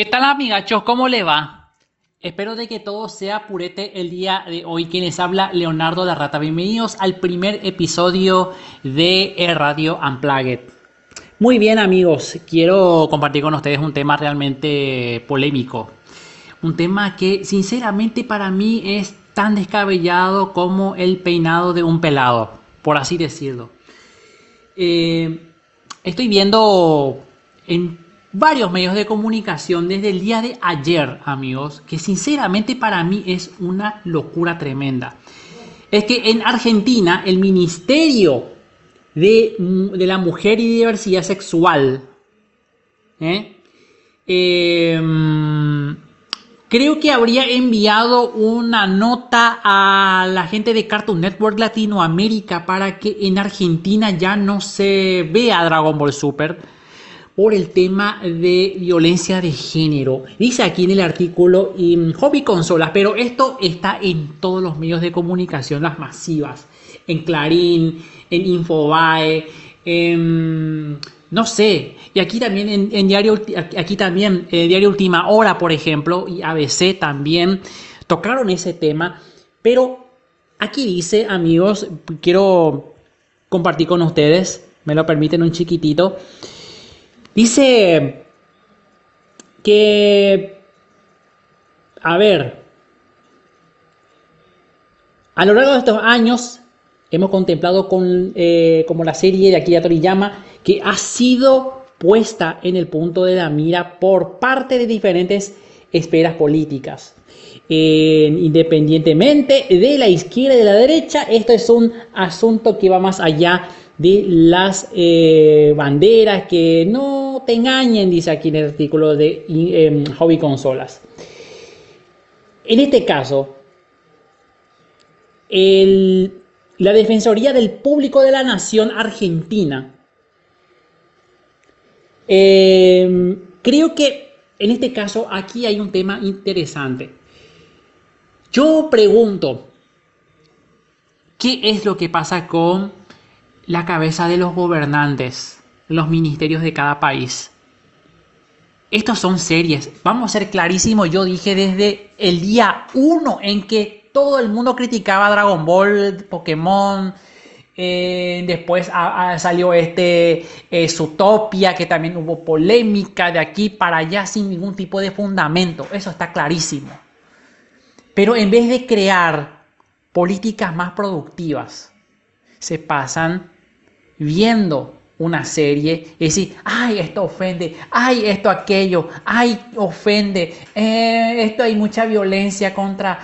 ¿Qué tal amigachos? ¿Cómo le va? Espero de que todo sea purete el día de hoy. Quienes habla Leonardo de Rata. Bienvenidos al primer episodio de Radio Unplugged. Muy bien amigos, quiero compartir con ustedes un tema realmente polémico. Un tema que sinceramente para mí es tan descabellado como el peinado de un pelado, por así decirlo. Eh, estoy viendo en varios medios de comunicación desde el día de ayer, amigos, que sinceramente para mí es una locura tremenda. Es que en Argentina el Ministerio de, la Mujer y Diversidad Sexual, ¿eh? Em, creo que habría enviado una nota a la gente de Cartoon Network Latinoamérica para que en Argentina ya no se vea Dragon Ball Super por el tema de violencia de género. Dice aquí en el artículo en Hobby Consolas, pero esto está en todos los medios de comunicación, las masivas, en Clarín, en Infobae, no sé, y aquí también en, diario, aquí también eh, diario Última Hora, por ejemplo, y ABC también tocaron ese tema, pero aquí dice, amigos, quiero compartir con ustedes, me lo permiten un chiquitito. Dice que, a ver, a lo largo de estos años hemos contemplado con, eh, como la serie de Akira Toriyama que ha sido puesta en el punto de la mira por parte de diferentes esferas políticas. independientemente de la izquierda y de la derecha, esto es un asunto que va más allá de las eh, banderas que no te engañen, dice aquí en el artículo de em, Hobby Consolas. En este caso, la Defensoría del Público de la Nación Argentina, em, creo que en este caso aquí hay un tema interesante. Yo pregunto, ¿qué es lo que pasa con la cabeza de los gobernantes, los ministerios de cada país. Estos son series. Vamos a ser clarísimos. Yo dije desde el día 1 en que todo el mundo criticaba Dragon Ball, Pokémon. Eh, después salió este eh, que también hubo polémica de aquí para allá sin ningún tipo de fundamento. Eso está clarísimo. Pero en vez de crear políticas más productivas, se pasan viendo una serie y decir, ay, esto ofende, ay, esto aquello, ay, ofende, eh, esto hay mucha violencia contra...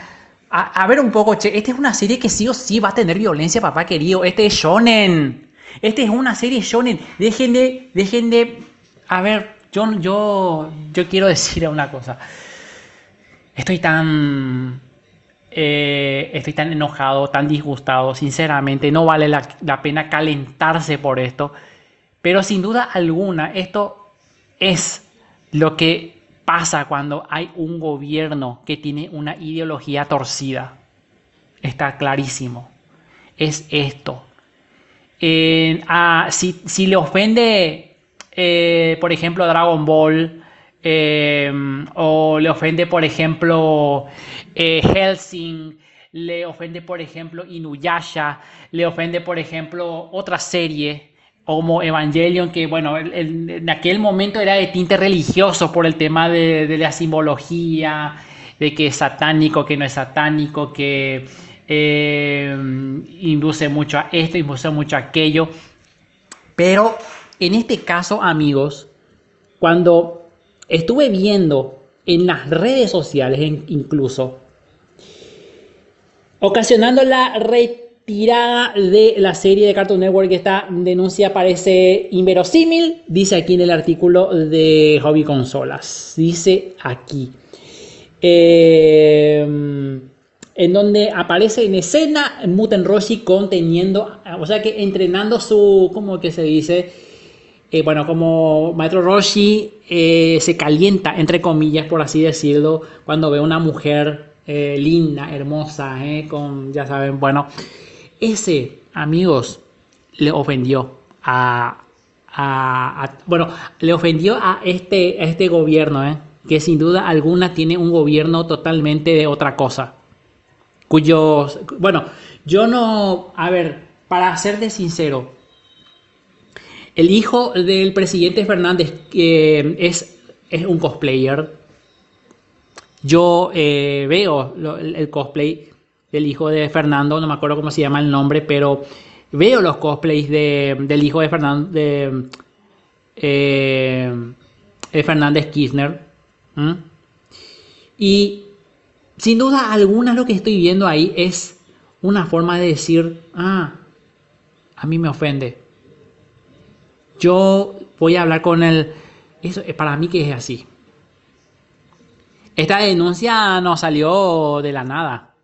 A, ver un poco, che, esta es una serie que sí o sí va a tener violencia, papá querido, este es shonen, este es una serie shonen, dejen de, dejen de, a ver, yo, yo, yo quiero decir una cosa, estoy tan eh, estoy tan enojado, tan disgustado, sinceramente, no vale la, pena calentarse por esto, pero sin duda alguna esto es lo que pasa cuando hay un gobierno que tiene una ideología torcida. Está clarísimo. Es esto. Ah, si, le ofende, eh, por ejemplo, Dragon Ball, Em, o le ofende, por ejemplo, eh, Helsing, le ofende, por ejemplo, Inuyasha, le ofende, por ejemplo, otra serie como Evangelion, que bueno, en aquel momento era de tinte religioso por el tema de, la simbología, de que es satánico, que no es satánico, que em, induce mucho a esto, induce mucho a aquello. Pero en este caso, amigos, cuando estuve viendo en las redes sociales incluso, ocasionando la retirada de la serie de Cartoon Network, esta denuncia parece inverosímil, dice aquí en el artículo de Hobby Consolas, dice aquí. Em, en donde aparece en escena Muten Roshi conteniendo, o sea que entrenando su, ¿cómo que se dice? Eh, bueno, como Maestro Roshi eh, se calienta, entre comillas, por así decirlo, cuando ve una mujer eh, linda, hermosa, con, ya saben, bueno, ese, amigos, le ofendió a, bueno, le ofendió a este, a este gobierno, que sin duda alguna tiene un gobierno totalmente de otra cosa. Cuyos, bueno, yo no, a ver, para serte sincero, el hijo del presidente Fernández que es, un cosplayer. Yo eh, veo el cosplay del hijo de Fernando, no me acuerdo cómo se llama el nombre, pero veo los cosplays del hijo de Fernando, de, eh, Fernández Kirchner. Y sin duda alguna lo que estoy viendo ahí es una forma de decir, ah, a mí me ofende. Yo voy a hablar con él. Eso para mí que es así. Esta denuncia no salió de la nada.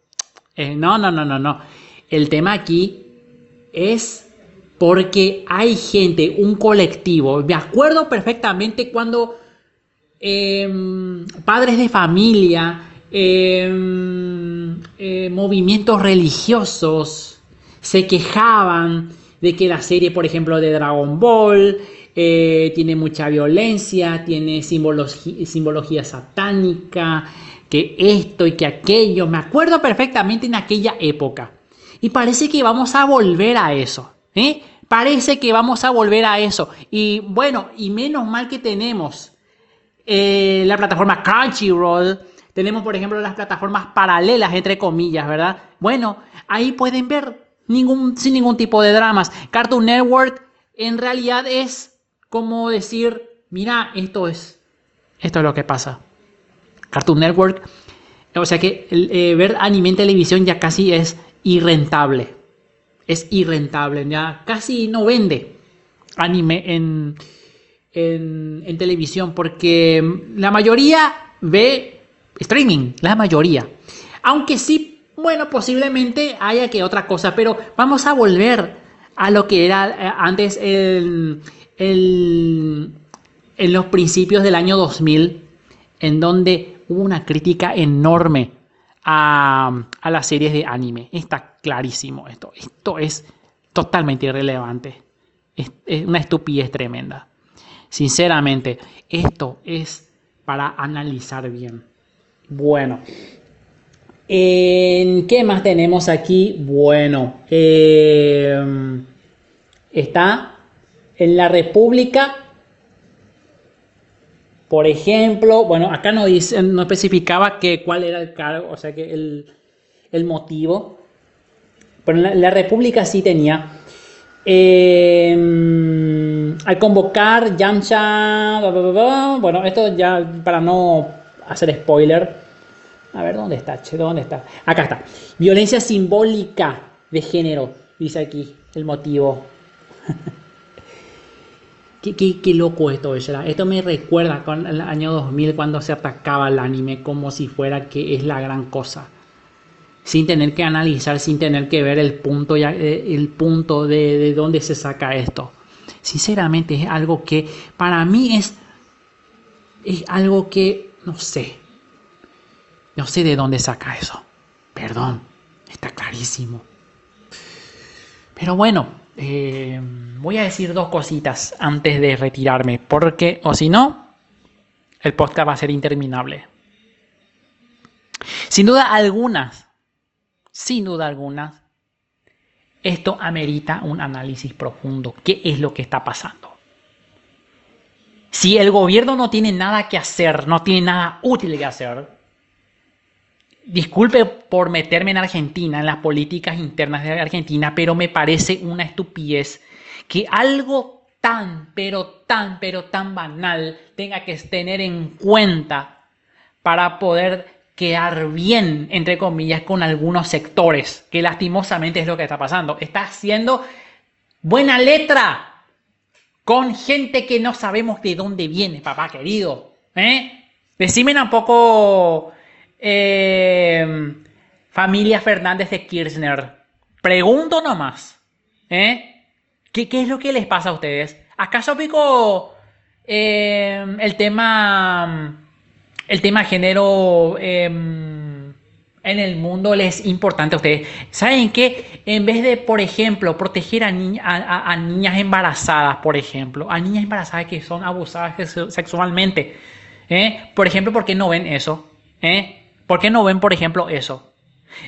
Eh, no, no, no, no, no. El tema aquí es porque hay gente, un colectivo. Me acuerdo perfectamente cuando em, padres de familia, em, eh, movimientos religiosos se quejaban de que la serie, por ejemplo, de Dragon Ball eh, tiene mucha violencia, tiene simbología satánica, que esto y que aquello. Me acuerdo perfectamente en aquella época. Y parece que vamos a volver a eso. ¿eh? Parece que vamos a volver a eso. Y bueno, y menos mal que tenemos eh, la plataforma Crunchyroll. Tenemos, por ejemplo, las plataformas paralelas, entre comillas, ¿verdad? Bueno, ahí pueden ver sin ningún tipo de dramas. Cartoon Network en realidad es como decir, mira, esto es, esto es lo que pasa. Cartoon Network. O sea que eh, ver anime en televisión ya casi es irrentable. Es irrentable, ya casi no vende anime en, en, televisión porque la mayoría ve streaming, la mayoría. Aunque sí, bueno, posiblemente haya que otra cosa, pero vamos a volver a lo que era eh, antes en los principios del año 2000, en donde hubo una crítica enorme a, las series de anime. Está clarísimo esto. Esto es totalmente irrelevante. Es, una estupidez tremenda. Sinceramente, esto es para analizar bien. Bueno, ¿qué más tenemos aquí? Bueno, eh, está en la República por ejemplo, bueno, acá no no especificaba que cuál era el cargo, o sea que el, motivo. Pero en la, República sí tenía. Em, al convocar Yamcha, bueno, esto ya para no hacer spoiler. A ver, ¿dónde está? ¿Dónde está? Acá está. Violencia simbólica de género, dice aquí el motivo. Qué, loco esto, Esto me recuerda con el año 2000 cuando se atacaba el anime como si fuera que es la gran cosa. Sin tener que analizar, sin tener que ver el punto, eh, el punto de, de dónde se saca esto. Sinceramente es algo que para mí es, es algo que no sé. No sé de dónde saca eso. Perdón, está clarísimo. Pero bueno, eh, voy a decir dos cositas antes de retirarme, porque, o si no, el podcast va a ser interminable. Sin duda algunas, sin duda algunas, esto amerita un análisis profundo. ¿Qué es lo que está pasando? Si el gobierno no tiene nada que hacer, no tiene nada útil que hacer, disculpe por meterme en Argentina, en las políticas internas de Argentina, pero me parece una estupidez que algo tan, pero tan, pero tan banal tenga que tener en cuenta para poder quedar bien, entre comillas, con algunos sectores, que lastimosamente es lo que está pasando. Está haciendo buena letra con gente que no sabemos de dónde viene, papá querido. ¿eh? Decime un poco eh, familia Fernández de Kirchner. Pregunto nomás. ¿eh? ¿Qué, es lo que les pasa a ustedes? ¿Acaso pico eh, el tema el tema género em, en el mundo les es importante a ustedes? ¿Saben que en vez de, por ejemplo, proteger a, niñas embarazadas, por ejemplo, a niñas embarazadas que son abusadas sexualmente. Por ejemplo, ¿por qué no ven eso? ¿Eh? ¿Por qué no ven, por ejemplo, eso?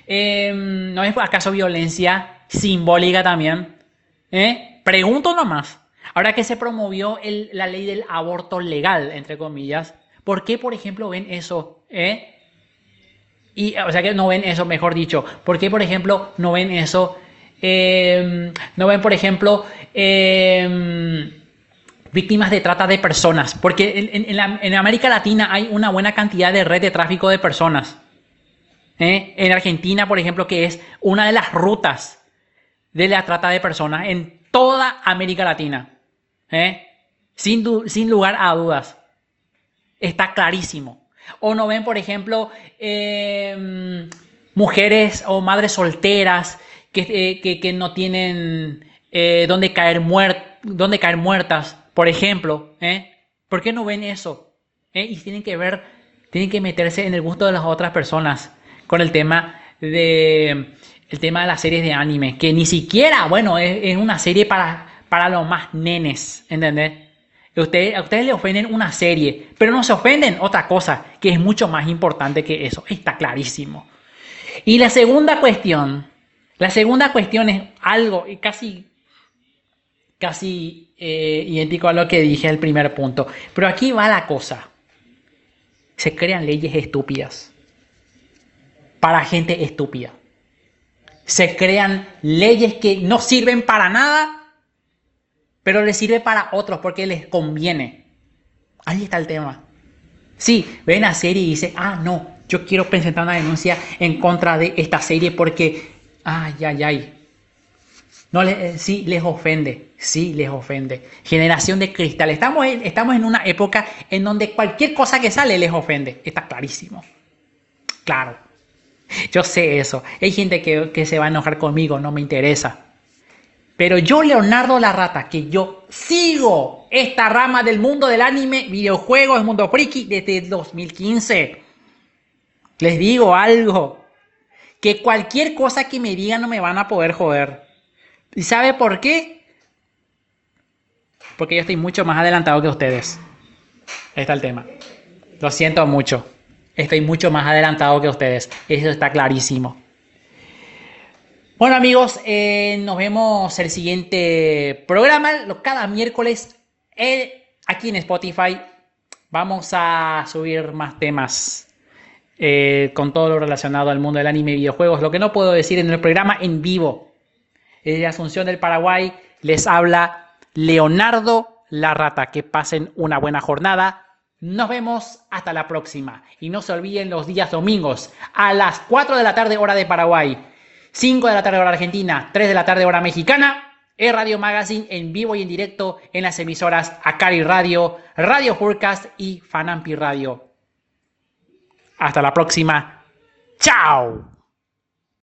Em, ¿No es acaso violencia simbólica también? ¿Eh? Pregunto nomás. Ahora que se promovió la ley del aborto legal, entre comillas, ¿por qué, por ejemplo, ven eso? ¿Eh? Y, o sea, que no ven eso, mejor dicho. ¿Por qué, por ejemplo, no ven eso? Em, no ven, por ejemplo, em, víctimas de trata de personas. Porque en, América Latina hay una buena cantidad de red de tráfico de personas. ¿Eh? En Argentina, por ejemplo, que es una de las rutas de la trata de personas en toda América Latina. ¿Eh? Sin, lugar a dudas. Está clarísimo. O no ven, por ejemplo, em, mujeres o madres solteras que, eh, no tienen dónde, caer dónde caer muertas, por ejemplo. ¿eh? ¿Por qué no ven eso? Y tienen que ver, tienen que meterse en el gusto de las otras personas con el tema de el tema de las series de anime, que ni siquiera, bueno, es, una serie para, para los más nenes, ¿entendés? Ustedes, a ustedes les ofenden una serie, pero no se ofenden otra cosa que es mucho más importante que eso. Está clarísimo. Y la segunda cuestión, la segunda cuestión es algo casi, casi eh, idéntico a lo que dije al primer punto. Pero aquí va la cosa. Se crean leyes estúpidas para gente estúpida. Se crean leyes que no sirven para nada pero les sirve para otros porque les conviene. Ahí está el tema. Sí, ven la serie y dice, ah, no, yo quiero presentar una denuncia en contra de esta serie porque, ay, ay, ay. No, eh, sí, les ofende, sí, les ofende. Generación de cristal. Estamos en, estamos en una época en donde cualquier cosa que sale les ofende. Está clarísimo. Claro. Yo sé eso. Hay gente que, que se va a enojar conmigo, no me interesa. Pero yo, Leonardo la Rata, que yo sigo esta rama del mundo del anime, videojuegos, el mundo friki desde 2015. Les digo algo, que cualquier cosa que me digan no me van a poder joder. ¿Y sabe por qué? Porque yo estoy mucho más adelantado que ustedes. Ahí está el tema. Lo siento mucho. Estoy mucho más adelantado que ustedes. Eso está clarísimo. Bueno amigos, eh, nos vemos el siguiente programa, cada miércoles eh, aquí en Spotify. Vamos a subir más temas eh, con todo lo relacionado al mundo del anime y videojuegos. Lo que no puedo decir en el programa en vivo. Desde Asunción del Paraguay les habla Leonardo La Rata. Que pasen una buena jornada. Nos vemos hasta la próxima. Y no se olviden los días domingos a las 4 de la tarde hora de Paraguay 5 de la tarde hora argentina, 3 de la tarde hora mexicana, e Radio Magazine en vivo y en directo en las emisoras Acari Radio, Radio Forecast y Fanampi Radio. Hasta la próxima. ¡Chao!